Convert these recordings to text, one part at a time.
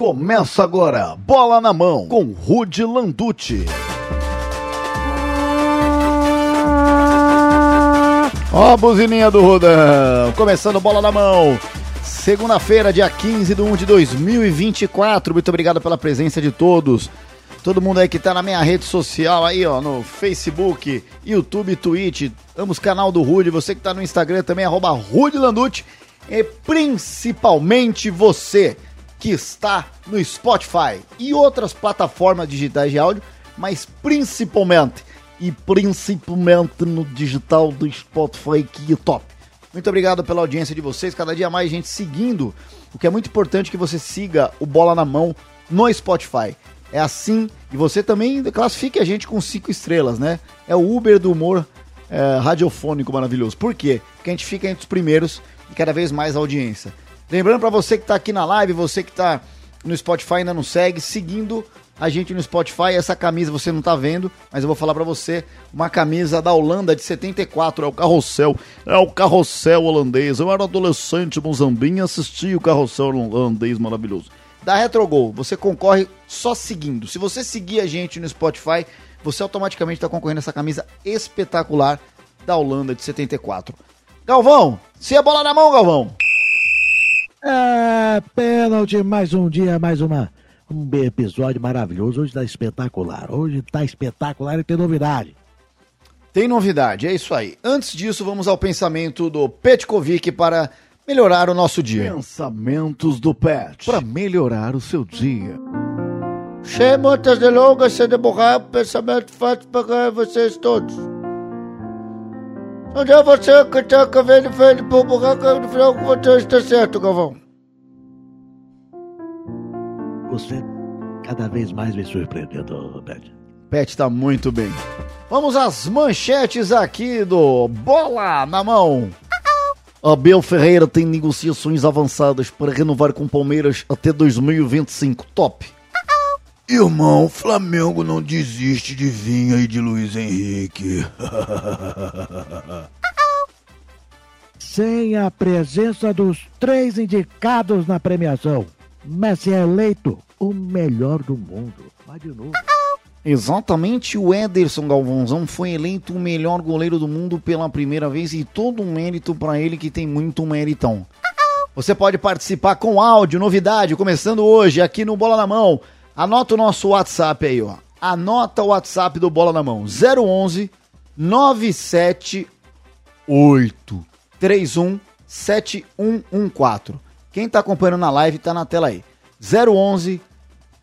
Começa agora, bola na mão, com Rude Landucci. Ó a buzininha do Rudão, começando bola na mão. Segunda-feira, dia 15 de 1 de 2024. Muito obrigado pela presença de todos. Todo mundo aí que tá na minha rede social aí, ó, no Facebook, YouTube, Twitch, ambos canal do Rude, você que tá no Instagram também, arroba Rude Landucci, e principalmente você que está no Spotify e outras plataformas digitais de áudio, mas principalmente e principalmente no digital do Spotify que é top. Muito obrigado pela audiência de vocês, cada dia mais gente seguindo, o que é muito importante que você siga o Bola na Mão no Spotify. É assim, e você também classifique a gente com cinco estrelas, né? É o Uber do humor é, radiofônico maravilhoso. Por quê? Porque a gente fica entre os primeiros e cada vez mais audiência. Lembrando para você que tá aqui na live, você que tá no Spotify ainda não segue, seguindo a gente no Spotify. Essa camisa você não tá vendo, mas eu vou falar para você, uma camisa da Holanda de 74, é o carrossel, é o carrossel holandês. Eu era adolescente mozambinho assisti o carrossel holandês maravilhoso. Da Retrogol, você concorre só seguindo. Se você seguir a gente no Spotify, você automaticamente está concorrendo a essa camisa espetacular da Holanda de 74. Galvão, se a bola na mão, Galvão. É, pênalti, mais um dia, mais uma, um episódio maravilhoso. Hoje tá espetacular. Hoje tá espetacular e tem novidade. Tem novidade, é isso aí. Antes disso, vamos ao pensamento do Petkovic para melhorar o nosso dia. Pensamentos do Pet. Para melhorar o seu dia. Sem muitas delongas, sem demorar, pensamento fácil para vocês todos. Onde é você que tá cavando frente pro buraco no final que você está certo, Galvão? Você cada vez mais me surpreendendo, Pet. Pet tá muito bem. Vamos às manchetes aqui do Bola na Mão. Abel Ferreira tem negociações avançadas para renovar com Palmeiras até 2025. Top. Irmão, Flamengo não desiste de Vinha e de Luiz Henrique. Sem a presença dos três indicados na premiação, Messi é eleito o melhor do mundo. Vai de novo. Exatamente, o Ederson Galvãozão foi eleito o melhor goleiro do mundo pela primeira vez e todo um mérito para ele que tem muito méritão. Você pode participar com áudio, novidade, começando hoje aqui no Bola na Mão. Anota o nosso WhatsApp aí, ó. Anota o WhatsApp do Bola na Mão. 011 978 31 7114. Quem tá acompanhando na live tá na tela aí. 011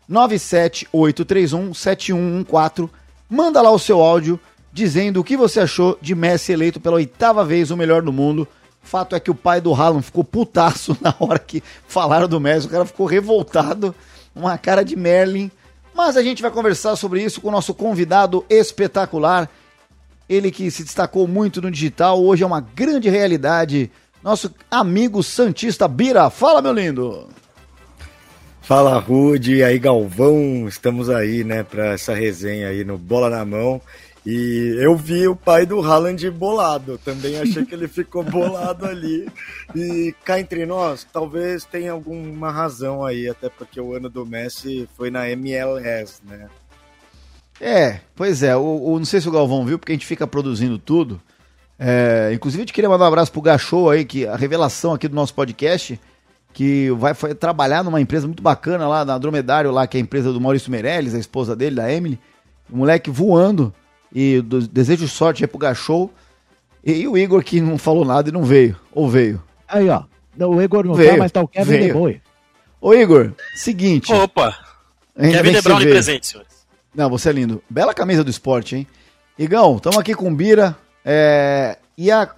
97831 7114. Manda lá o seu áudio dizendo o que você achou de Messi eleito pela oitava vez o melhor do mundo. Fato é que o pai do Haaland ficou putaço na hora que falaram do Messi. O cara ficou revoltado, uma cara de Merlin. Mas a gente vai conversar sobre isso com o nosso convidado espetacular. Ele que se destacou muito no digital, hoje é uma grande realidade. Nosso amigo Santista Bira. Fala, meu lindo! Fala Rude, e aí Galvão, estamos aí, né, para essa resenha aí no Bola na Mão. E eu vi o pai do Haaland bolado, também achei que ele ficou bolado ali. E cá entre nós, talvez tenha alguma razão aí, até porque o ano do Messi foi na MLS, né? É, pois é, o, o- não sei se o Galvão viu, porque a gente fica produzindo tudo. É, inclusive, a gente queria mandar um abraço pro Gachou aí, que a revelação aqui do nosso podcast, que vai foi trabalhar numa empresa muito bacana lá, na Dromedário, lá, que é a empresa do Maurício Meirelles, a esposa dele, da Emily. O moleque voando. E desejo sorte aí pro Gachou. E o Igor que não falou nada e não veio. Ou veio. Aí, ó. O Igor não Veio, tá, mas tá o Kevin veio. De Bruyne. Ô Igor, seguinte. Opa! Kevin bem De presente, senhores. Não, você é lindo. Bela camisa do esporte, hein? Igão, estamos aqui com o Bira. é, E a,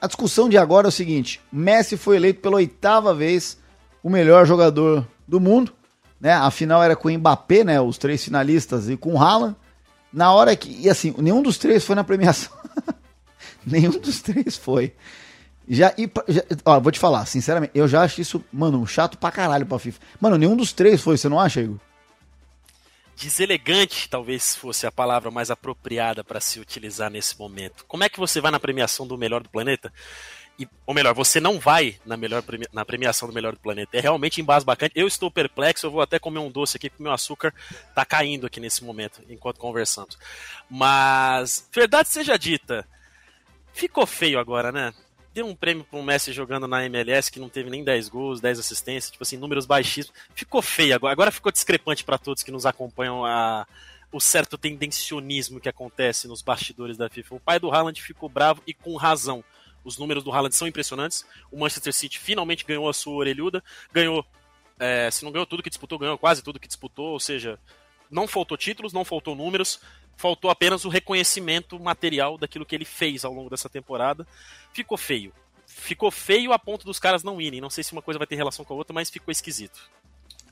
a discussão de agora é o seguinte: Messi foi eleito pela oitava vez o melhor jogador do mundo. Né? A final era com o Mbappé, né? Os três finalistas, e com o Haaland. Na hora que. E assim, nenhum dos três foi na premiação. nenhum dos três foi. Já, e, já, ó, vou te falar, sinceramente, eu já acho isso, mano, chato pra caralho pra FIFA. Mano, nenhum dos três foi, você não acha, Igor? Deselegante, talvez fosse a palavra mais apropriada para se utilizar nesse momento. Como é que você vai na premiação do melhor do planeta e, ou melhor, você não vai na melhor na premiação do melhor do planeta. É realmente embasbacante. Eu estou perplexo, eu vou até comer um doce aqui, porque meu açúcar tá caindo aqui nesse momento, enquanto conversamos. Mas, verdade seja dita, ficou feio agora, né? Deu um prêmio para um Messi jogando na MLS que não teve nem 10 gols, 10 assistências, tipo assim, números baixíssimos. Ficou feio agora. Agora ficou discrepante para todos que nos acompanham a, o certo tendencionismo que acontece nos bastidores da FIFA. O pai do Haaland ficou bravo e com razão. Os números do Haaland são impressionantes. O Manchester City finalmente ganhou a sua orelhuda. Ganhou, é, se não ganhou tudo que disputou, ganhou quase tudo que disputou. Ou seja, não faltou títulos, não faltou números. Faltou apenas o reconhecimento material daquilo que ele fez ao longo dessa temporada. Ficou feio. Ficou feio a ponto dos caras não irem. Não sei se uma coisa vai ter relação com a outra, mas ficou esquisito.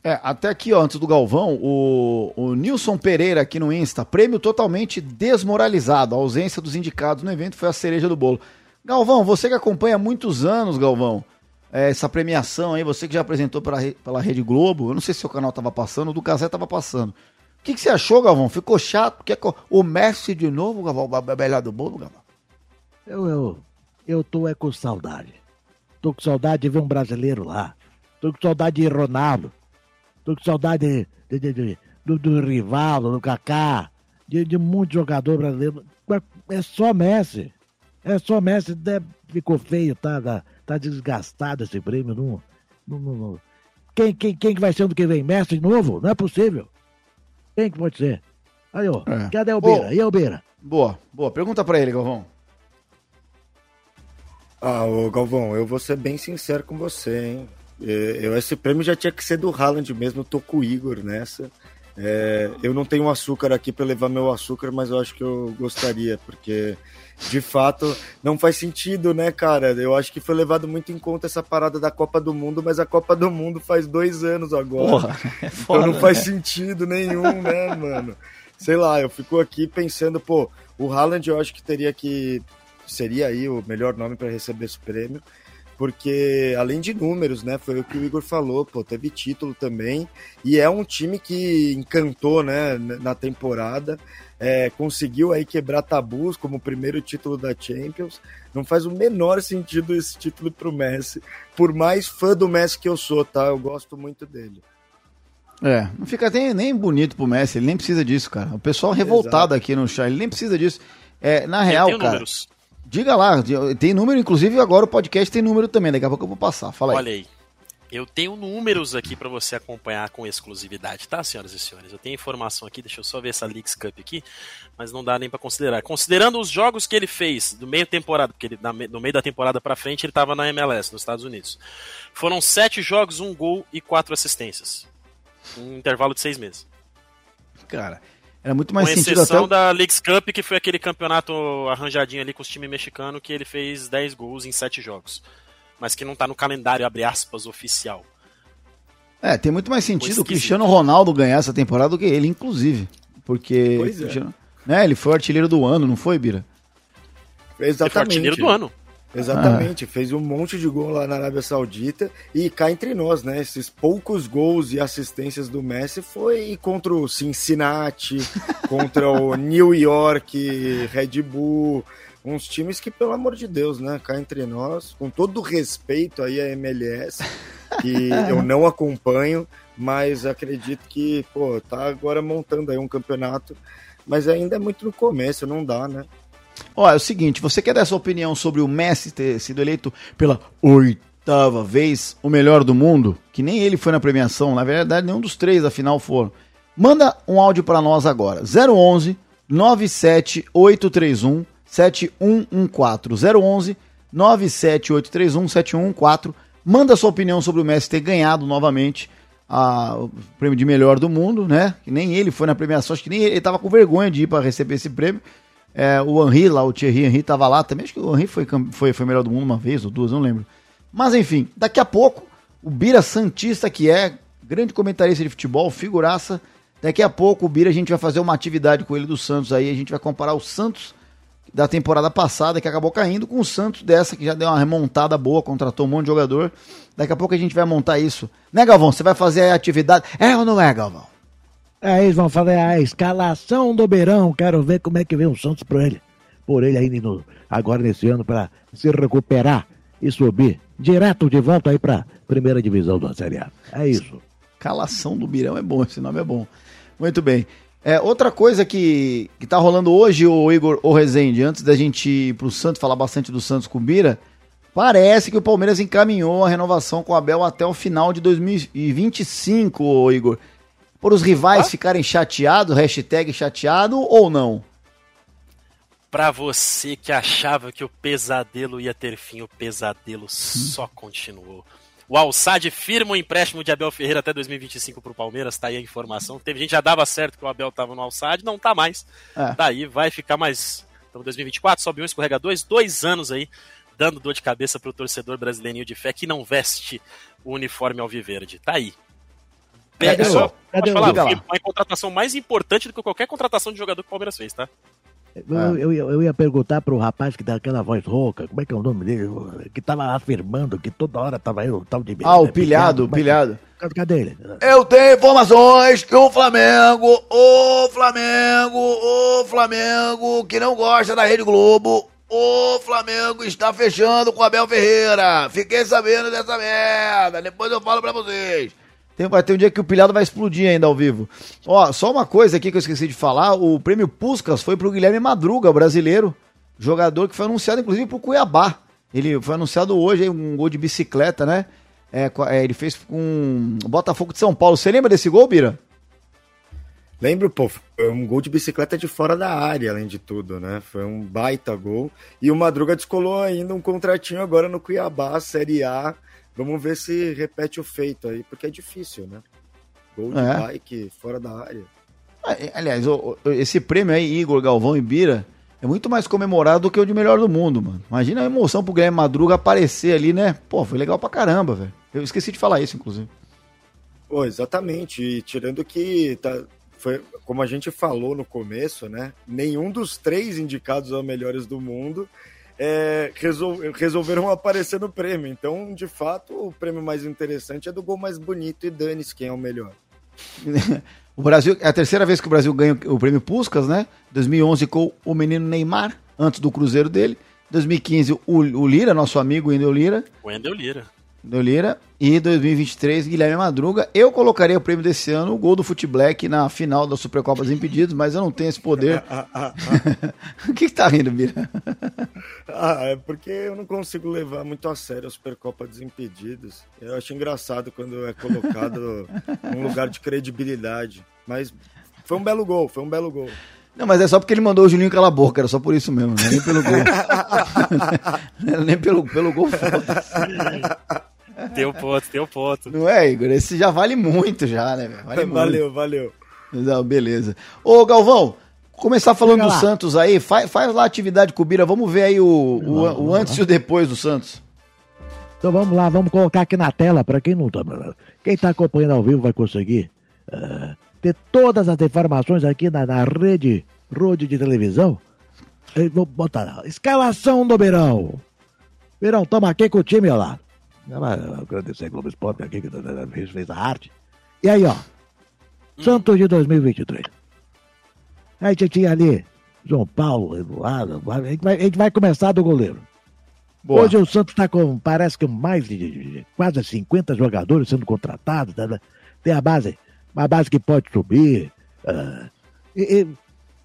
É, até aqui, ó, antes do Galvão, o, o Nilson Pereira aqui no Insta, prêmio totalmente desmoralizado. A ausência dos indicados no evento foi a cereja do bolo. Galvão, você que acompanha há muitos anos, Galvão, é, essa premiação aí, você que já apresentou pela, pela Rede Globo, eu não sei se o canal tava passando, o do Casé tava passando. O que, que você achou, Galvão? Ficou chato? Quer o Messi de novo, Galvão? Melhor do bolo, Galvão? Eu, eu, eu tô é com saudade. Tô com saudade de ver um brasileiro lá. Tô com saudade de Ronaldo. Tô com saudade de, de, de, do, do Rivaldo, do Kaká, de, de muito jogador brasileiro. É só Messi. É só Messi, ficou feio, tá, tá, tá desgastado esse prêmio. Não, não, não, Quem, quem, quem que vai ser do que vem? Messi de novo? Não é possível. Quem que pode ser? Aí, ó. É. Cadê o Beira? Oh. E o Beira? Boa, boa. Pergunta pra ele, Galvão. Ah, ô Galvão, eu vou ser bem sincero com você, hein? É, eu, esse prêmio já tinha que ser do Haaland mesmo, eu tô com o Igor nessa. É, eu não tenho açúcar aqui para levar meu açúcar, mas eu acho que eu gostaria, porque de fato não faz sentido, né, cara? Eu acho que foi levado muito em conta essa parada da Copa do Mundo, mas a Copa do Mundo faz dois anos agora. Porra, é foda, então não faz né? sentido nenhum, né, mano? Sei lá, eu fico aqui pensando, pô, o Haaland eu acho que teria que. Seria aí o melhor nome para receber esse prêmio porque além de números, né, foi o que o Igor falou, pô, teve título também, e é um time que encantou, né, na temporada, é, conseguiu aí quebrar tabus como o primeiro título da Champions, não faz o menor sentido esse título pro Messi, por mais fã do Messi que eu sou, tá, eu gosto muito dele. É, não fica nem, nem bonito pro Messi, ele nem precisa disso, cara, o pessoal revoltado Exato. aqui no chat, ele nem precisa disso, é, na real, cara... Números. Diga lá, tem número, inclusive agora o podcast tem número também, daqui a pouco eu vou passar. Fala aí. Olha aí. Eu tenho números aqui para você acompanhar com exclusividade, tá, senhoras e senhores? Eu tenho informação aqui, deixa eu só ver essa Leaks Cup aqui, mas não dá nem para considerar. Considerando os jogos que ele fez do meio temporada, porque ele, no meio da temporada para frente ele estava na MLS, nos Estados Unidos. Foram sete jogos, um gol e quatro assistências. Um intervalo de seis meses. Cara, era muito mais com sentido exceção até... da Leagues Cup, que foi aquele campeonato arranjadinho ali com os times mexicanos, que ele fez 10 gols em 7 jogos. Mas que não tá no calendário, abre aspas, oficial. É, tem muito mais sentido o Cristiano Ronaldo ganhar essa temporada do que ele, inclusive. Porque. Pois é. Né, ele foi o artilheiro do ano, não foi, Bira? Exatamente. Ele foi o artilheiro do ano. Exatamente, ah. fez um monte de gol lá na Arábia Saudita e cá entre nós, né? Esses poucos gols e assistências do Messi foi contra o Cincinnati, contra o New York, Red Bull, uns times que, pelo amor de Deus, né? Cá entre nós, com todo respeito aí à MLS, que eu não acompanho, mas acredito que, pô, tá agora montando aí um campeonato, mas ainda é muito no começo, não dá, né? Ó, é o seguinte, você quer dar sua opinião sobre o Messi ter sido eleito pela oitava vez o melhor do mundo? Que nem ele foi na premiação, na verdade nenhum dos três afinal foram. Manda um áudio para nós agora, 011 97831 7114 011 97831 7114 Manda sua opinião sobre o Messi ter ganhado novamente a, o prêmio de melhor do mundo, né? Que nem ele foi na premiação, acho que nem ele, ele tava com vergonha de ir para receber esse prêmio. É, o Henri lá, o Thierry Henry tava lá também. Acho que o Henry foi, foi, foi melhor do mundo uma vez ou duas, não lembro. Mas enfim, daqui a pouco, o Bira Santista, que é grande comentarista de futebol, figuraça. Daqui a pouco, o Bira, a gente vai fazer uma atividade com ele do Santos aí. A gente vai comparar o Santos da temporada passada, que acabou caindo, com o Santos dessa, que já deu uma remontada boa, contratou um monte de jogador. Daqui a pouco a gente vai montar isso. Né, Galvão? Você vai fazer a atividade. É ou não é, Galvão? Aí é, eles vão fazer a escalação do Beirão. Quero ver como é que vem o Santos por ele. Por ele aí no, agora nesse ano para se recuperar. e subir direto de volta aí pra primeira divisão da Série A. É isso. Calação do Birão é bom, esse nome é bom. Muito bem. É, outra coisa que, que tá rolando hoje, o Igor o Rezende, antes da gente ir pro Santos, falar bastante do Santos com o Bira, parece que o Palmeiras encaminhou a renovação com o Abel até o final de 2025, ô Igor. Por os rivais ficarem chateados, hashtag chateado ou não? Pra você que achava que o pesadelo ia ter fim, o pesadelo só continuou. O Alçade firma o empréstimo de Abel Ferreira até 2025 pro Palmeiras, tá aí a informação. Teve gente já dava certo que o Abel tava no Alçade, não tá mais. É. Daí vai ficar mais. Então 2024, sobe um, escorrega dois, dois anos aí, dando dor de cabeça pro torcedor brasileirinho de fé que não veste o uniforme alviverde. Tá aí. Cadê É, o- só, cadê falar, diga lá. uma contratação mais importante do que qualquer contratação de jogador que o Palmeiras fez, tá? Eu, eu, ia- eu ia perguntar pro rapaz que dá aquela voz rouca, como é que é o nome dele? Que tava afirmando que toda hora tava aí o tal de. Ah, o é, pilhado, o como é que- pilhado. Cadê- Cadê ele? Eu tenho informações que o Flamengo, o Flamengo, o Flamengo, que não gosta da Rede Globo, o Flamengo está fechando com o Abel Ferreira. Fiquei sabendo dessa merda. Depois eu falo pra vocês. Tem, vai ter um dia que o pilhado vai explodir ainda ao vivo. Ó, só uma coisa aqui que eu esqueci de falar: o prêmio Puskas foi pro Guilherme Madruga, brasileiro, jogador que foi anunciado inclusive pro Cuiabá. Ele foi anunciado hoje, um gol de bicicleta, né? É, é, ele fez com o Botafogo de São Paulo. Você lembra desse gol, Bira? Lembro, pô, foi um gol de bicicleta de fora da área, além de tudo, né? Foi um baita gol. E o Madruga descolou ainda um contratinho agora no Cuiabá, Série A. Vamos ver se repete o feito aí, porque é difícil, né? Gol de É. bike fora da área. Ah, Aliás, esse prêmio aí, Igor, Galvão e Bira, é muito mais comemorado do que o de melhor do mundo, mano. Imagina a emoção pro Guilherme Madruga aparecer ali, né? Pô, foi legal pra caramba, velho. Eu esqueci de falar isso, inclusive. Pô, exatamente. E tirando que tá, foi como a gente falou no começo, né? Nenhum dos três indicados aos melhores do mundo é, resol- resolveram aparecer no prêmio. Então, de fato, o prêmio mais interessante é do gol mais bonito e dane-se quem é o melhor. O Brasil, é a terceira vez que o Brasil ganha o prêmio Puskas, né? 2011 com o menino Neymar, antes do Cruzeiro dele. 2015 o, o Lira, nosso amigo Wendel Lira, O Wendel Lira. Wendel Lira. E 2023 Guilherme Madruga. Eu colocaria o prêmio desse ano, o gol do Fute Black na final da Supercopa dos Impedidos, mas eu não tenho esse poder. o que, que tá rindo, Bira? Ah, é porque eu não consigo levar muito a sério a Supercopa Desimpedidos. Eu acho engraçado quando é colocado num lugar de credibilidade. Mas foi um belo gol, foi um belo gol. Não, mas é só porque ele mandou o Julinho calar a boca, era só por isso mesmo, não é nem pelo gol. nem pelo, pelo gol, foda-se. Tem o ponto, tem o ponto. Não é, Igor? Esse já vale muito já, né, velho? Vale muito. Valeu, valeu. Não, beleza. Ô, Galvão, começar falando do lá. Santos aí, faz, faz lá a atividade com o Bira, vamos ver aí o, o, o antes e o depois do Santos. Então vamos lá, vamos colocar aqui na tela, para quem não tá. Quem tá acompanhando ao vivo vai conseguir eh, ter todas as informações aqui na, na rede Rode de televisão. Eh, Vou botar lá. Escalação do Beirão. Beirão, toma aqui com o time, ó lá. Agradecer a Globo Esporte aqui que fez, fez a arte. E aí, ó. Santos de 2023. Aí a gente tinha ali João Paulo, Eduardo. A gente vai, a gente vai começar do goleiro. Boa. Hoje o Santos está com, parece que mais de, de- de quase 50 jogadores sendo contratados. Tem a base, uma base que pode subir. ah, e, e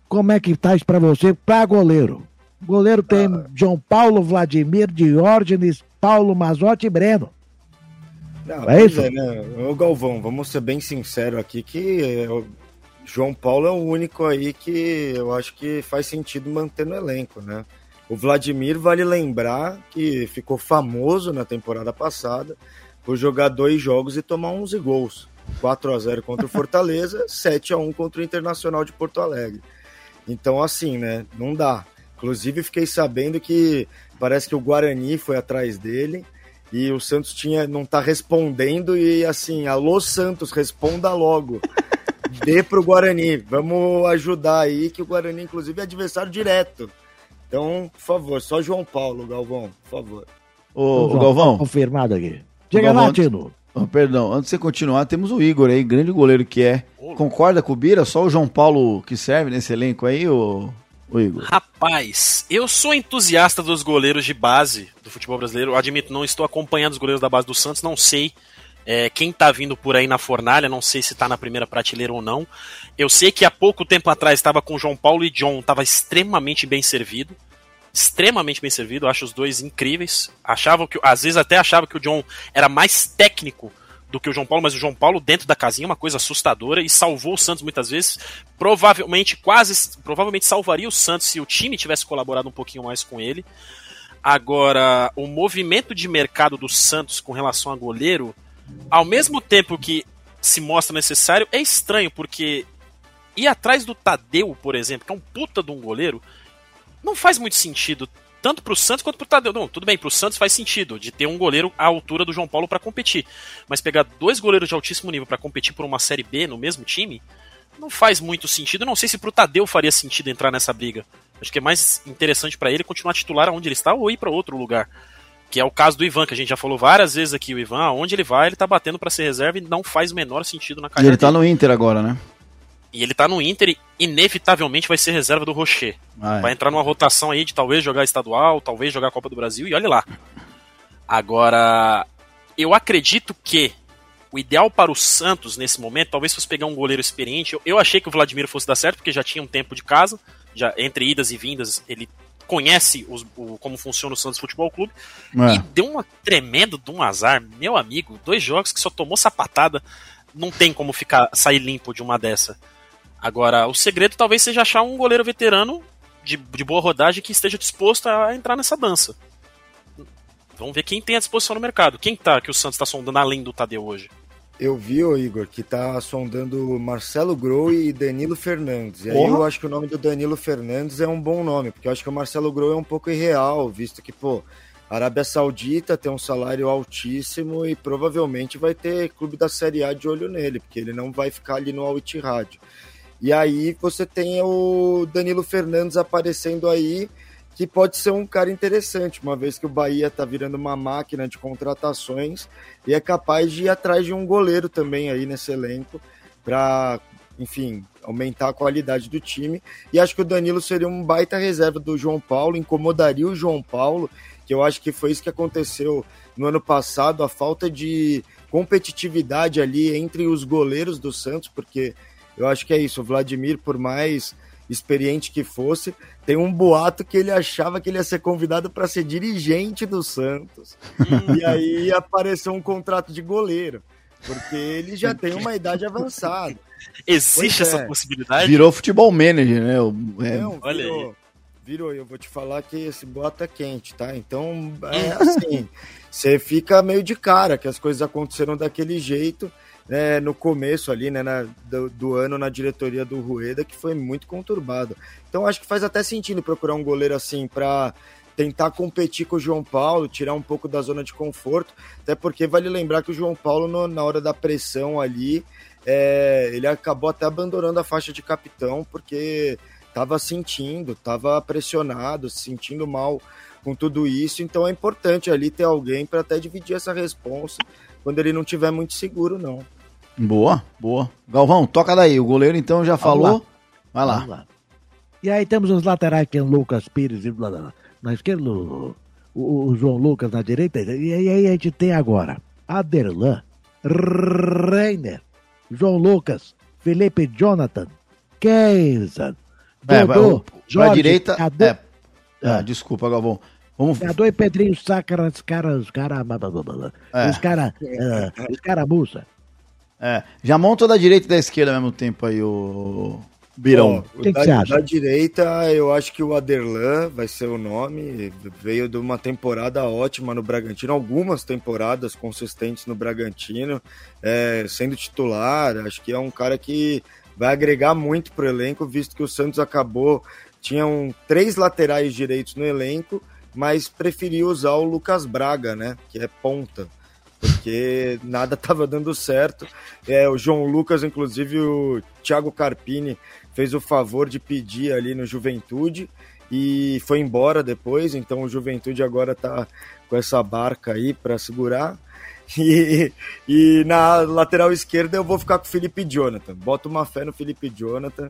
como é que tá isso para você, para goleiro? Goleiro tem João Paulo, Vladimir, Diógenes, Paulo Mazotti e Breno. Não, É isso? é, né? Ô Galvão, vamos ser bem sinceros aqui que é, o João Paulo é o único aí que eu acho que faz sentido manter no elenco, né? O Vladimir vale lembrar que ficou famoso na temporada passada por jogar dois jogos e tomar 11 gols. 4 a 0 contra o Fortaleza, 7 a 1 contra o Internacional de Porto Alegre. Então assim, né, não dá. Inclusive fiquei sabendo que parece que o Guarani foi atrás dele e o Santos tinha não tá respondendo e assim, alô Santos, responda logo. Dê pro Guarani, vamos ajudar aí que o Guarani inclusive é adversário direto. Então, por favor, só João Paulo, Galvão, por favor. Ô, Tá Galvão, Confirmado aqui. Diga lá, Tino. oh, perdão, antes de você continuar, temos o Igor aí, grande goleiro que é. Concorda com o Bira? Só o João Paulo que serve nesse elenco aí, ô, Igor. Rapaz, eu sou entusiasta dos goleiros de base do futebol brasileiro. Admito, não estou acompanhando os goleiros da base do Santos, não sei é, quem tá vindo por aí na fornalha, não sei se tá na primeira prateleira ou não. Eu sei que há pouco tempo atrás estava com João Paulo e John, estava extremamente bem servido. Extremamente bem servido, acho os dois incríveis. Achava que, às vezes até achava que o John era mais técnico do que o João Paulo, mas o João Paulo dentro da casinha é uma coisa assustadora e salvou o Santos muitas vezes. Provavelmente, quase, provavelmente salvaria o Santos se o time tivesse colaborado um pouquinho mais com ele. Agora, o movimento de mercado do Santos com relação a goleiro, ao mesmo tempo que se mostra necessário, é estranho, porque ir atrás do Tadeu, por exemplo, que é um puta de um goleiro, não faz muito sentido tanto pro Santos quanto pro Tadeu. Não, tudo bem, pro Santos faz sentido de ter um goleiro à altura do João Paulo para competir. Mas pegar dois goleiros de altíssimo nível para competir por uma Série B no mesmo time, não faz muito sentido. Não sei se pro Tadeu faria sentido entrar nessa briga. Acho que é mais interessante para ele continuar titular onde ele está ou ir para outro lugar. Que é o caso do Ivan, que a gente já falou várias vezes aqui. O Ivan, aonde ele vai, ele tá batendo para ser reserva e não faz o menor sentido na E carreira. ele tá dele. no Inter agora, né? E ele tá no Inter e inevitavelmente vai ser reserva do Rocher. Ah, é. Vai entrar numa rotação aí de talvez jogar estadual, talvez jogar a Copa do Brasil e olha lá. Agora, eu acredito que o ideal para o Santos nesse momento, talvez fosse pegar um goleiro experiente. Eu, eu achei que o Vladimir fosse dar certo, porque já tinha um tempo de casa, já entre idas e vindas, ele conhece os- o- como funciona o Santos Futebol Clube. É. E deu uma tremendo de um azar, meu amigo. Dois jogos que só tomou sapatada. Não tem como ficar sair limpo de uma dessa. Agora, o segredo talvez seja achar um goleiro veterano de, de boa rodagem que esteja disposto a entrar nessa dança. Vamos ver quem tem à disposição no mercado. Quem tá que o Santos está sondando além do Tadeu hoje? Eu vi, ô Igor, que tá sondando Marcelo Grou e Danilo Fernandes. E aí eu acho que o nome do Danilo Fernandes é um bom nome, porque eu acho que o Marcelo Grou é um pouco irreal, visto que, pô, a Arábia Saudita tem um salário altíssimo e provavelmente vai ter clube da Série A de olho nele, porque ele não vai ficar ali no Al Ittihad. E aí você tem o Danilo Fernandes aparecendo aí, que pode ser um cara interessante, uma vez que o Bahia tá virando uma máquina de contratações e é capaz de ir atrás de um goleiro também aí nesse elenco para, enfim, aumentar a qualidade do time. E acho que o Danilo seria um baita reserva do João Paulo, incomodaria o João Paulo, que eu acho que foi isso que aconteceu no ano passado, a falta de competitividade ali entre os goleiros do Santos, porque eu acho que é isso, o Vladimir, por mais experiente que fosse, tem um boato que ele achava que ele ia ser convidado para ser dirigente do Santos. e aí apareceu um contrato de goleiro, porque ele já tem uma idade avançada. Existe Pois é. essa possibilidade? Virou futebol manager, né? O- é, Não, olha virou, virou, eu vou te falar que esse boato é quente, tá? Então, é assim, você fica meio de cara que as coisas aconteceram daquele jeito, né, no começo ali, né, na- do, do ano na diretoria do Rueda, que foi muito conturbado. Então, acho que faz até sentido procurar um goleiro assim para tentar competir com o João Paulo, tirar um pouco da zona de conforto, até porque vale lembrar que o João Paulo, no- na hora da pressão ali, é, ele acabou até abandonando a faixa de capitão, porque estava sentindo, estava pressionado, se sentindo mal com tudo isso. Então é importante ali ter alguém para até dividir essa responsa quando ele não tiver muito seguro, não. Boa, boa. Galvão, toca daí. O goleiro então já falou. Vai lá. Lá. E aí temos os laterais que é o Lucas Pires e blá, blá, blá. na esquerda o, o- João Lucas na direita. E aí, a gente tem agora Aderlan, Reiner, João Lucas, Felipe Jonathan, Keizan, É, Dodô, Jorge, direita. Cadu, É, ah, desculpa, Galvão. Vamos. Cadu e Pedrinho Sácara, os caras, os caras, É. os caras, uh, os caras. É, já monta da direita e da esquerda ao mesmo tempo aí, o Birão. Ó, Que que da, você acha? da direita, eu acho que o Aderlan vai ser o nome. Veio de uma temporada ótima no Bragantino, algumas temporadas consistentes no Bragantino, é, sendo titular. Acho que é um cara que vai agregar muito pro elenco, visto que o Santos acabou. Tinham três laterais direitos no elenco, mas preferiu usar o Lucas Braga, né? Que é ponta. Porque nada estava dando certo. É, o João Lucas, inclusive, o Thiago Carpini fez o favor de pedir ali no Juventude e foi embora depois, então o Juventude agora tá com essa barca aí para segurar. E, e na lateral esquerda eu vou ficar com o Felipe Jonathan. Boto uma fé no Felipe Jonathan.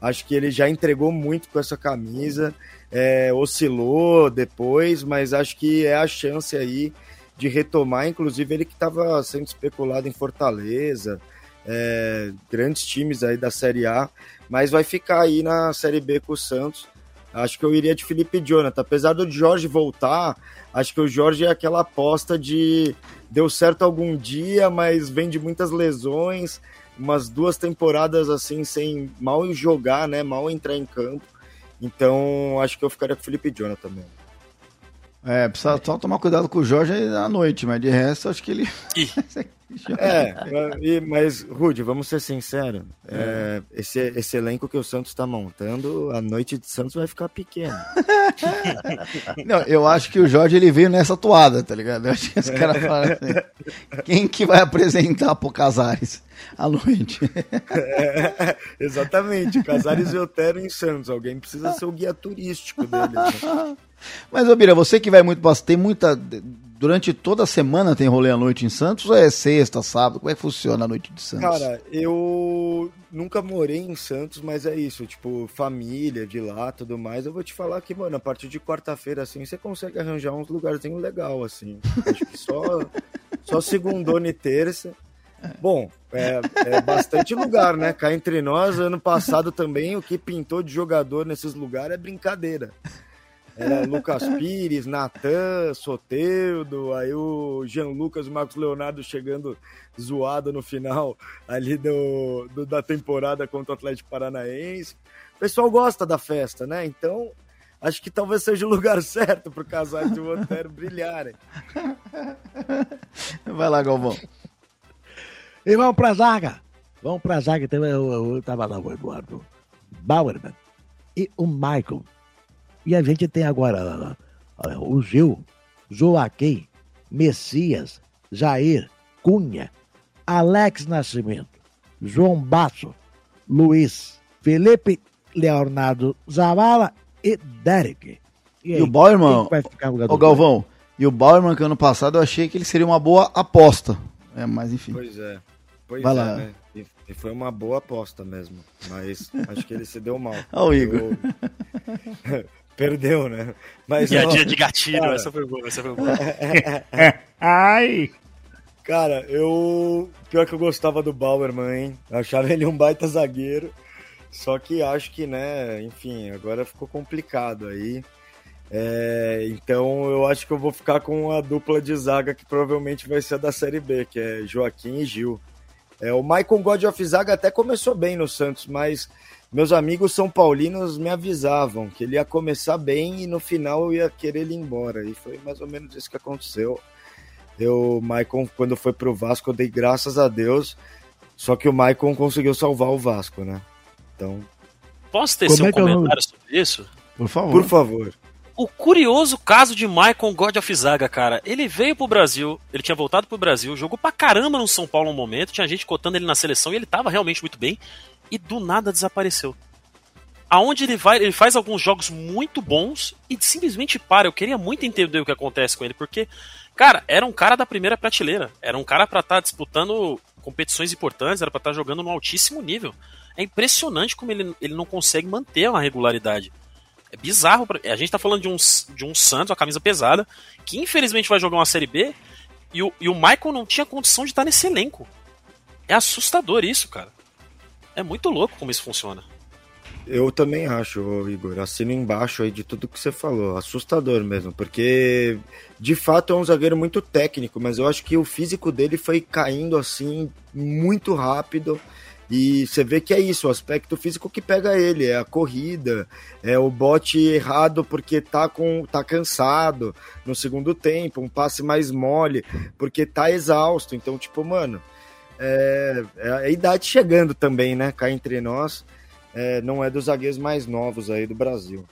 Acho que ele já entregou muito com essa camisa. É, oscilou depois, mas acho que é a chance aí de retomar. Inclusive, ele que estava sendo especulado em Fortaleza, é, grandes times aí da Série A, mas vai ficar aí na Série B com o Santos. Acho que eu iria de Felipe Jonathan. Apesar do Jorge voltar, acho que o Jorge é aquela aposta de deu certo algum dia, mas vem de muitas lesões, umas duas temporadas assim sem mal jogar, né? Mal entrar em campo. Então acho que eu ficaria com Felipe Jonathan mesmo. É, precisa só tomar cuidado com o Jorge à noite, mas de resto acho que ele. é, mas, Rude, vamos ser sinceros. É, esse, esse elenco que o Santos está montando, a noite de Santos vai ficar pequena. Não, eu acho que o Jorge ele veio nessa toada, tá ligado? Eu acho que os caras falaram assim, quem que vai apresentar pro Casares à noite? É, exatamente, Casares e Otero em Santos. Alguém precisa ser o guia turístico dele. Né? Mas, ô Bira, você que vai muito, tem muita. Durante toda a semana tem rolê à noite em Santos ou é sexta, sábado? Como é que funciona a noite de Santos? Cara, eu nunca morei em Santos, mas é isso, tipo, família de lá, tudo mais. Eu vou te falar que, mano, a partir de quarta-feira, assim, você consegue arranjar uns lugarzinhos legal, assim. Acho que só, só segundona e terça. Bom, é, é, bastante lugar, né? Cá entre nós, ano passado também, o que pintou de jogador nesses lugares é brincadeira. Era Lucas Pires, Natan, Soteudo, aí o Jean Lucas, o Marcos Leonardo chegando zoado no final ali do, do, da temporada contra o Atlético Paranaense. O pessoal gosta da festa, né? Então, acho que talvez seja o lugar certo para o Casares e o Otero brilharem. Vai lá, Galvão. E vamos pra zaga. Vamos pra zaga. Então, eu, eu, eu tava lá, o Eduardo Bauerman e o Michael e a gente tem agora o Gil, Joaquim, Messias, Jair, Cunha, Alex Nascimento, João Basso, Luiz, Felipe Leonardo Zavala e Derek. E, aí, e o Bauerman, vai ficar o Galvão, e o Bauerman que ano passado eu achei que ele seria uma boa aposta. É, mas enfim. Pois é. Pois vai é, lá. Né? E, e, foi uma boa aposta mesmo. Mas acho que ele se deu mal. Olha o Igor. Eu... Perdeu, né? Mas, e a dia de gatilho, cara... essa foi boa, essa foi boa. Ai! Cara, eu. Pior que eu gostava do Bauerman, hein? Eu achava ele um baita zagueiro. Só que acho que, né, enfim, agora ficou complicado aí. É, então eu acho que eu vou ficar com a dupla de zaga que provavelmente vai ser a da Série B, que é Joaquim e Gil. É, o Michael God of Zaga até começou bem no Santos, mas meus amigos são paulinos me avisavam que ele ia começar bem e no final eu ia querer ele ir embora. E foi mais ou menos isso que aconteceu. Eu, Maicon, quando foi pro Vasco, eu dei graças a Deus. Só que o Maicon conseguiu salvar o Vasco, né? Então. Posso ter Como seu é comentário sobre isso? Por favor. Por favor. O curioso caso de Maicon God of Zaga, cara. Ele veio pro Brasil, ele tinha voltado pro Brasil, jogou pra caramba no São Paulo um momento, tinha gente cotando ele na seleção e ele tava realmente muito bem e do nada desapareceu. Aonde ele vai, ele faz alguns jogos muito bons e simplesmente para. Eu queria muito entender o que acontece com ele, porque, cara, era um cara da primeira prateleira. Era um cara para estar tá disputando competições importantes, era para estar tá jogando no altíssimo nível. É impressionante como ele, ele não consegue manter uma regularidade. É bizarro. Pra... A gente tá falando de um, de um Santos, uma camisa pesada, que infelizmente vai jogar uma Série B, e o, e o Michael não tinha condição de estar nesse elenco. É assustador isso, cara. É muito louco como isso funciona. Eu também acho, Igor. Assino embaixo aí de tudo que você falou. Assustador mesmo, porque de fato é um zagueiro muito técnico, mas eu acho que o físico dele foi caindo assim muito rápido. E você vê que é isso, o aspecto físico que pega ele, é a corrida, é o bote errado porque tá com tá cansado no segundo tempo, um passe mais mole porque tá exausto. Então, tipo, mano, é, é a idade chegando também, né? Cá entre nós. É, não é dos zagueiros mais novos aí do Brasil.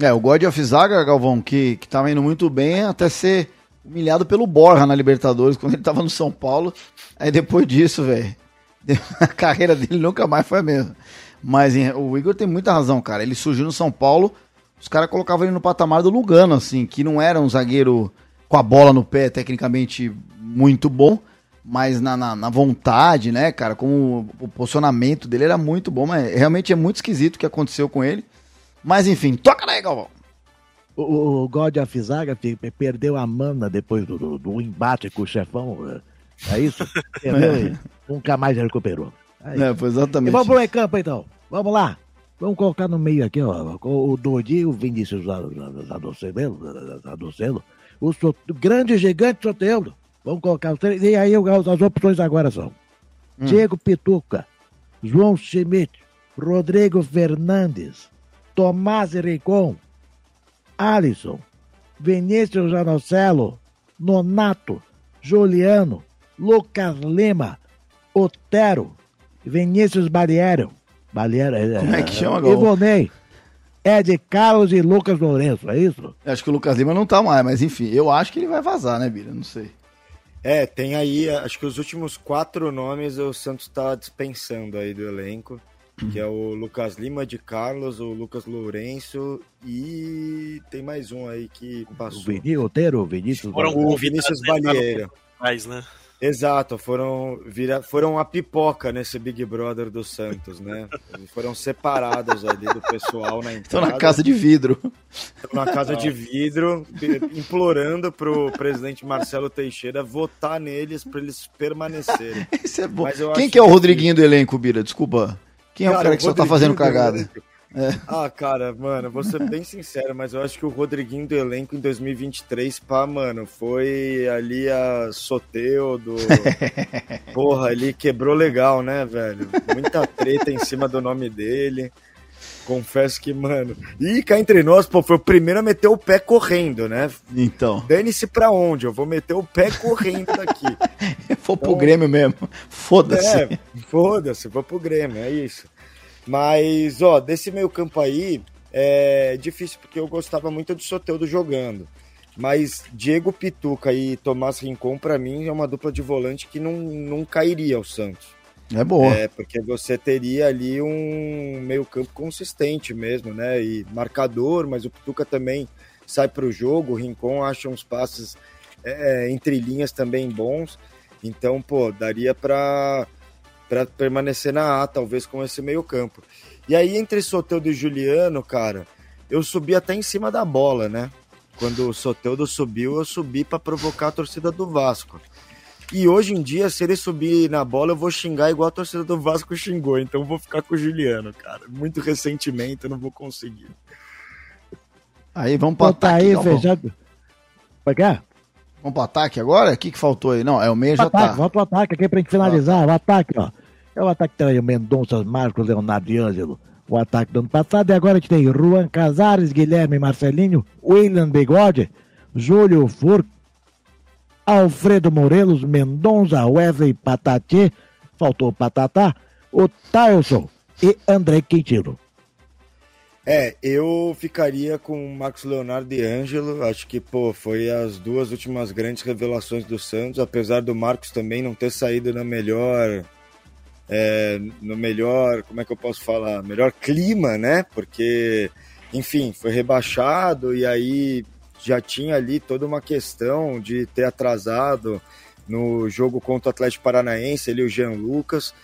É, o God of Zaga, Galvão, que, que tava indo muito bem até ser humilhado pelo Borja na Libertadores, quando ele tava no São Paulo. Aí depois disso, velho, a carreira dele nunca mais foi a mesma. Mas o Igor tem muita razão, cara. Ele surgiu no São Paulo, os caras colocavam ele no patamar do Lugano, assim, que não era um zagueiro com a bola no pé, tecnicamente muito bom, mas na, na, na vontade, né, cara, como o posicionamento dele era muito bom, mas realmente é muito esquisito o que aconteceu com ele. Mas enfim, toca daí, Galvão. O, o God of Zaga perdeu a mana depois do, do, do embate com o chefão. É isso? Perdeu e nunca mais recuperou. É isso. É, foi E exatamente. vamos pro meio campo então. Vamos lá. Vamos colocar no meio aqui, ó. O Dodi, o Vinícius Adocelo, o grande gigante Soteldo. Vamos colocar os três. E aí as opções agora são Diego Pituca, João Schmidt, Rodrigo Fernandes, Tomás Ricon, Alisson, Vinícius Janocelo, Nonato, Juliano, Lucas Lima, Otero, Vinícius Barriero. Barriero Como é que chama, Galvão? Ivonei, Ed Carlos e Lucas Lourenço, é isso? Acho que o Lucas Lima não tá mais, mas enfim, eu acho que ele vai vazar, né, Bira? Não sei. É, tem aí, acho que os últimos quatro nomes o Santos tá dispensando aí do elenco, que é o Lucas Lima de Carlos, o Lucas Lourenço e tem mais um aí que O passou. Vini, Otero, Vinícius Foram. O Vinícius a entrar no Valieira. Mas, né? Exato, foram, vira, foram a pipoca nesse Big Brother do Santos, né? Eles foram separados ali do pessoal na Estão entrada. na casa de vidro. Estão na casa de vidro, implorando pro presidente Marcelo Teixeira votar neles para eles permanecerem. Isso é bom. Quem que é o que- Rodriguinho do elenco, Bira? Desculpa. Quem é o cara que só tá fazendo do cagada? elenco. Ah, cara, mano, vou ser bem sincero, mas eu acho que o Rodriguinho do elenco em 2023, pá, mano, foi ali a Soteudo. Porra, ele quebrou legal, né, velho? Muita treta em cima do nome dele. Confesso que, mano. E cá entre nós, pô, foi o primeiro a meter o pé correndo, né? Então, Dane-se pra onde? Eu vou meter o pé correndo daqui. vou pro Grêmio mesmo. Foda-se. É, foda-se, vou pro Grêmio, é isso. Mas, ó, desse meio campo aí, é difícil porque eu gostava muito do Soteudo jogando. Mas Diego Pituca e Tomás Rincon, pra mim, é uma dupla de volante que não, não cairia ao Santos. É boa. É, porque você teria ali um meio campo consistente mesmo, né? E marcador, mas o Pituca também sai para o jogo, o Rincon acha uns passes é, entre linhas também bons. Então, pô, daria para para permanecer na A, talvez com esse meio campo. E aí, entre Soteldo e Juliano, cara, eu subi até em cima da bola, né? Quando o Soteldo subiu, eu subi para provocar a torcida do Vasco. E hoje em dia, se ele subir na bola, eu vou xingar igual a torcida do Vasco xingou. Então eu vou ficar com o Juliano, cara. Muito ressentimento, eu não vou conseguir. Aí vamos pro tá ataque. aí, Galvão. fechado. Vai cá? Vamos pro ataque agora? O que, que faltou aí? Não, é o meio já ataque, tá. volta o ataque aqui pra gente finalizar. O ataque, ó. É o ataque o Mendonça, Marcos, Leonardo e Ângelo. O ataque do ano passado. E agora a gente tem Juan Casares, Guilherme Marcelinho, William Bigode, Júlio Furco, Alfredo Morelos, Mendonça, Wesley Patati, faltou o Patatá, o Tailson e André Quintino. É, eu ficaria com o Marcos Leonardo e Ângelo. Acho que, pô, foi as duas últimas grandes revelações do Santos. Apesar do Marcos também não ter saído na melhor. É, no melhor. Como é que eu posso falar? Melhor clima, né? Porque, enfim, foi rebaixado e aí já tinha ali toda uma questão de ter atrasado no jogo contra o Atlético Paranaense, ele e o Jean Lucas.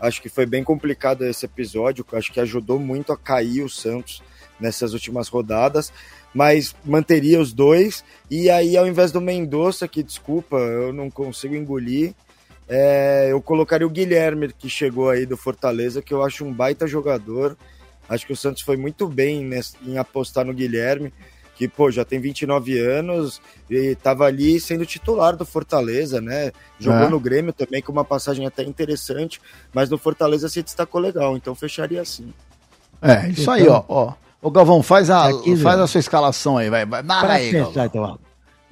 Acho que foi bem complicado esse episódio, acho que ajudou muito a cair o Santos nessas últimas rodadas, mas manteria os dois. E aí, ao invés do Mendonça, que desculpa, eu não consigo engolir, é, eu colocaria o Guilherme, que chegou aí do Fortaleza, que eu acho um baita jogador. Acho que o Santos foi muito bem nesse- em apostar no Guilherme, que pô, já tem 29 anos e estava ali sendo titular do Fortaleza, né? Jogou É. no Grêmio também com uma passagem até interessante, mas no Fortaleza se destacou legal, então fecharia assim. É, isso aí, ó. ó. Ô, Galvão, faz a, Aqui, faz a sua escalação aí, vai. vai. Aí, fechar, então.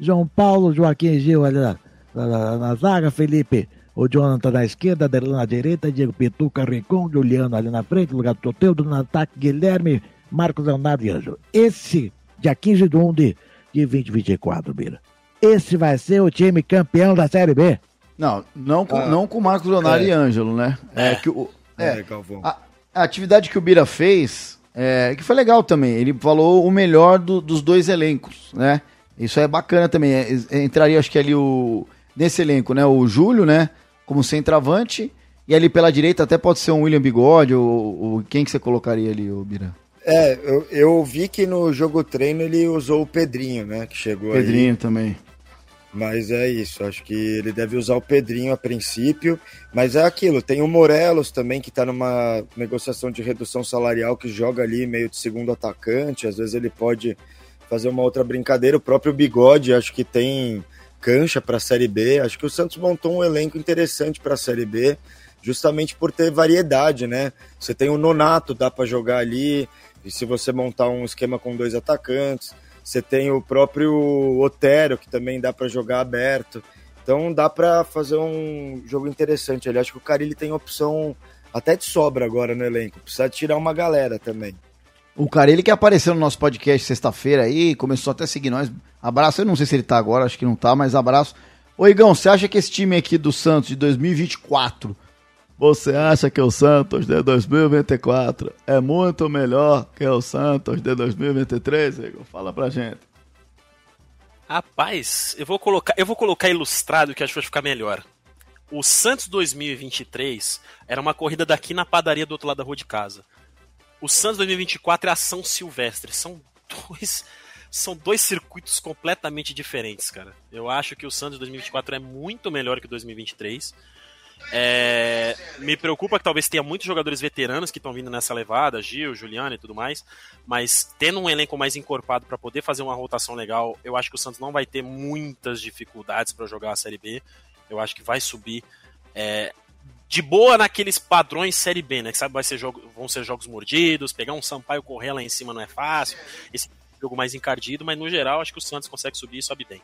João Paulo, Joaquim Gil na- na- na zaga, Felipe, o Jonathan na esquerda, Adelano na direita, Diego Pituca, Rincon, Juliano ali na frente, no lugar do Toteudo, no ataque, Guilherme, Marcos Leonardo e Ângelo. Esse, dia 15 de 1 de, de 2024, Bira. Esse vai ser o time campeão da Série B. Não, não com, Ah, não com Marcos Leonardo é. e Ângelo, né? É, É. que o. É, É, a, a atividade que o Bira fez, é, que foi legal também. Ele falou o melhor do- dos dois elencos, né? Isso é bacana também. É, é, entraria, acho que ali o nesse elenco, né? O Júlio, né? Como centroavante. E ali pela direita até pode ser um William Bigode ou, ou quem que você colocaria ali, o Bira? É, eu, eu vi que no jogo treino ele usou o Pedrinho, né? Que chegou Pedrinho aí. também. Mas é isso, acho que ele deve usar o Pedrinho a princípio. Mas é aquilo, tem o Morelos também, que está numa negociação de redução salarial, que joga ali meio de segundo atacante. Às vezes ele pode fazer uma outra brincadeira. O próprio Bigode, acho que tem cancha para a Série B. Acho que o Santos montou um elenco interessante para a Série B, justamente por ter variedade, né? Você tem o Nonato, dá para jogar ali. E se você montar um esquema com dois atacantes, você tem o próprio Otero, que também dá para jogar aberto. Então dá para fazer um jogo interessante ali. Acho que o Carilli tem opção até de sobra agora no elenco. Precisa tirar uma galera também. O Carilli que apareceu no nosso podcast sexta-feira aí, começou até a seguir nós. Abraço, eu não sei se ele tá agora, acho que não tá, mas abraço. Ô Igão, você acha que esse time aqui do Santos de 2024 você acha que o Santos de 2024 é muito melhor que o Santos de 2023, Igor? Fala pra gente. Rapaz, eu vou colocar, eu vou colocar ilustrado que acho que vai ficar melhor. O Santos 2023 era uma corrida daqui na padaria do outro lado da rua de casa. O Santos 2024 é ação silvestre. São dois, são dois circuitos completamente diferentes, cara. Eu acho que o Santos 2024 é muito melhor que o 2023. É, me preocupa que talvez tenha muitos jogadores veteranos que estão vindo nessa levada, Gil, Juliano e tudo mais, mas tendo um elenco mais encorpado para poder fazer uma rotação legal, eu acho que o Santos não vai ter muitas dificuldades para jogar a Série B. Eu acho que vai subir é, de boa naqueles padrões Série B, né? Que sabe vai ser jogo, vão ser jogos mordidos, pegar um Sampaio correr lá em cima não é fácil, esse jogo mais encardido, mas no geral acho que o Santos consegue subir e sobe bem.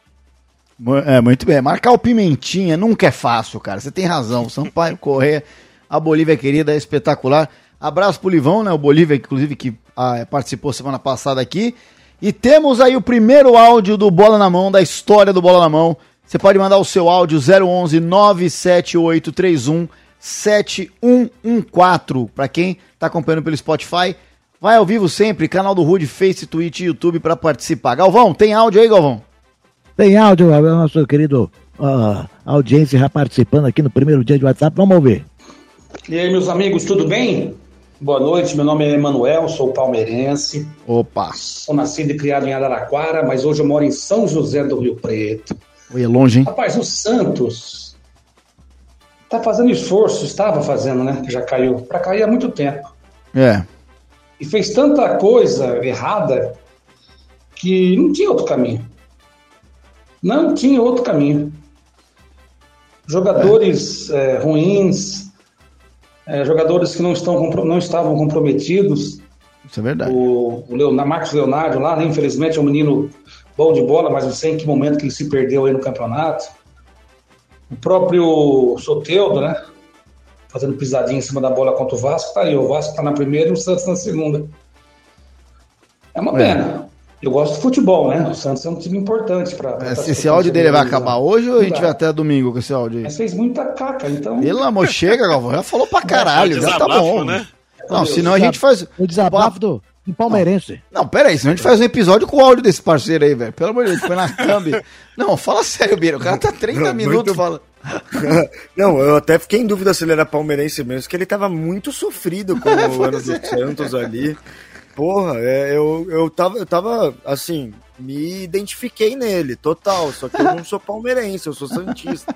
É, muito bem. Marcar o Pimentinha nunca é fácil, cara. Você tem razão. Sampaio correr, a Bolívia querida é espetacular. Abraço pro Livão, né? O Bolívia, inclusive, que ah, participou semana passada aqui. E temos aí o primeiro áudio do Bola na Mão, da história do Bola na Mão. Você pode mandar o seu áudio 011 97831 7114. Para quem tá acompanhando pelo Spotify, vai ao vivo sempre, canal do Rude, Face, Twitch e YouTube para participar. Galvão, tem áudio aí, Galvão? Tem áudio, é nosso querido uh, audiência já participando aqui no primeiro dia de WhatsApp. Vamos ouvir. E aí, meus amigos, tudo bem? Boa noite, meu nome é Emanuel, sou palmeirense. Opa! Sou nascido e criado em Araraquara, mas hoje eu moro em São José do Rio Preto. Oi, é longe, hein? Rapaz, o Santos tá fazendo esforço, estava fazendo, né? Já caiu. Para cair há muito tempo. É. E fez tanta coisa errada que não tinha outro caminho. Não tinha outro caminho. Jogadores é. É, ruins, é, jogadores que não, estão, não estavam comprometidos. Isso é verdade. O, o Leonardo, Marcos Leonardo lá, né, infelizmente é um menino bom de bola, mas não sei em que momento que ele se perdeu aí no campeonato. O próprio Soteudo, né? Fazendo pisadinha em cima da bola contra o Vasco, tá aí. O Vasco tá na primeira e o Santos na segunda. É uma pena. Eu gosto de futebol, né? O Santos é um time importante para. Esse, esse áudio dele vai acabar hoje ou a gente vai até domingo com esse áudio aí? Mas fez muita caca, então. Pelo amor, chega, Galvão. Já falou pra caralho, já tá bom. Né? Não, senão a gente faz. O desabafo do, palmeirense. Não, não, pera aí, senão a gente faz um episódio com o áudio desse parceiro aí, velho. Pelo amor de Deus, põe na câmera. Não, fala sério, Bira. O cara tá 30 não, minutos muito... falando. Não, eu até fiquei em dúvida se ele era palmeirense mesmo, que ele tava muito sofrido com o ano do Santos ali. Porra, é, eu, eu, tava, eu tava, assim, me identifiquei nele, total. Só que eu não sou palmeirense, eu sou santista.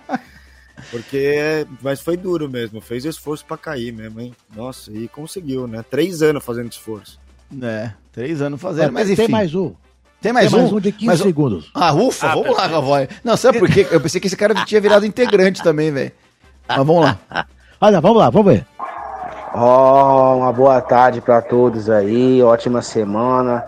Porque, mas foi duro mesmo, fez esforço para cair mesmo, hein? Nossa, e conseguiu, né? Três anos fazendo esforço. É, três anos fazendo, mas, mas enfim. Tem mais um. Tem mais, tem um? mais um de 15 mas, segundos. Ah, ufa, ah, vamos lá, Gavoy. Não, sabe por quê? Eu pensei que esse cara tinha virado integrante também, velho. Mas vamos lá. Olha, vamos lá, vamos ver. Oh, uma boa tarde para todos aí, ótima semana.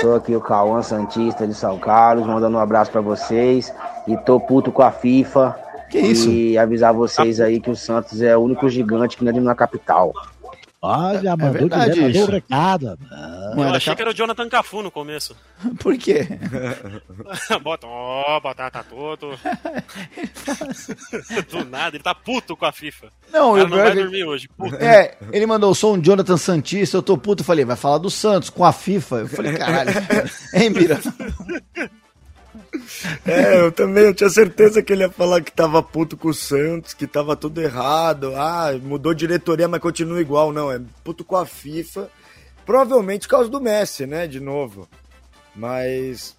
Sou aqui o Cauã Santista de São Carlos, mandando um abraço para vocês. E tô puto com a FIFA. Que isso? E avisar vocês aí que o Santos é o único gigante que não é na capital. Olha, mandou é verdade direto, o recado. Ah, eu achei que era o Jonathan Cafu no começo. Por quê? Bota, ó, oh, batata todo. Do nada, ele tá puto com a FIFA. Não, eu não vai dormir hoje. Puto. É, ele mandou, sou um Jonathan Santista, eu tô puto. Eu falei, vai falar do Santos com a FIFA. Eu falei, caralho. hein, Mira? É, eu também, eu tinha certeza que ele ia falar que tava puto com o Santos, que tava tudo errado. Ah, mudou diretoria, mas continua igual. Não, é puto com a FIFA. Provavelmente por causa do Messi, né, de novo. Mas,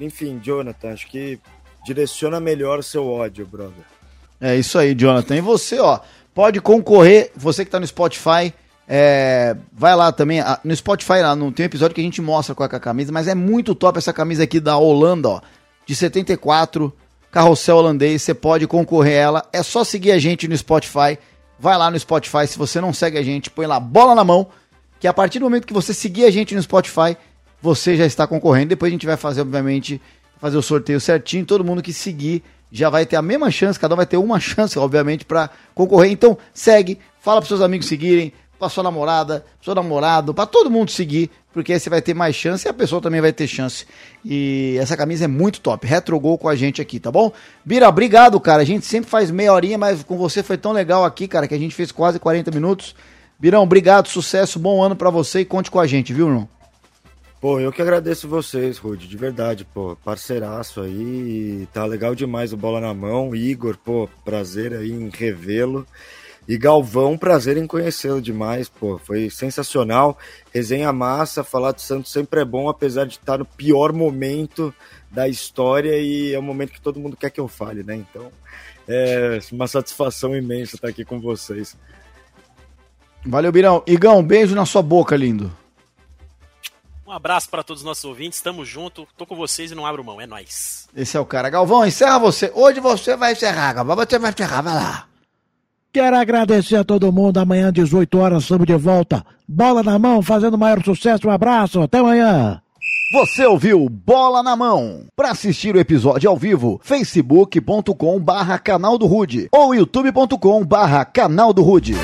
enfim, Jonathan, acho que direciona melhor seu ódio, brother. É isso aí, Jonathan. E você, ó, pode concorrer, você que tá no Spotify, é, vai lá também, no Spotify lá, não tem um episódio que a gente mostra qual é a camisa, mas é muito top essa camisa aqui da Holanda, ó, de 74, carrossel holandês, você pode concorrer a ela, é só seguir a gente no Spotify, vai lá no Spotify, se você não segue a gente, põe lá bola na mão, que a partir do momento que você seguir a gente no Spotify, você já está concorrendo, depois a gente vai fazer, obviamente, fazer o sorteio certinho, todo mundo que seguir já vai ter a mesma chance, cada um vai ter uma chance, obviamente, para concorrer. Então, segue, fala para seus amigos seguirem, para sua namorada, pro seu namorado, para todo mundo seguir, porque aí você vai ter mais chance e a pessoa também vai ter chance. E essa camisa é muito top. Retrogol com a gente aqui, tá bom? Bira, obrigado, cara. A gente sempre faz meia horinha, mas com você foi tão legal aqui, cara, que a gente fez quase 40 minutos. Birão, obrigado, sucesso, bom ano para você e conte com a gente, viu, irmão? Pô, eu que agradeço vocês, Rude, de verdade, pô, parceiraço aí, tá legal demais o Bola na Mão, Igor, pô, prazer aí em revê-lo, e Galvão, prazer em conhecê-lo demais, pô, foi sensacional, resenha massa, falar do Santos sempre é bom, apesar de estar no pior momento da história, e é um momento que todo mundo quer que eu fale, né, então é uma satisfação imensa estar aqui com vocês. Valeu, Birão. Igão, beijo na sua boca, lindo. Um abraço para todos os nossos ouvintes, tamo junto, tô com vocês e não abro mão, é nóis. Esse é o cara. Galvão, encerra você. Hoje você vai encerrar, Galvão. Você vai encerrar, vai lá. Quero agradecer a todo mundo. Amanhã, 18 horas, estamos de volta. Bola na mão, fazendo maior sucesso. Um abraço, até amanhã. Você ouviu Bola na Mão. Para assistir o episódio ao vivo, facebook.com barra canal do Rude ou youtube.com barra canal do Rude.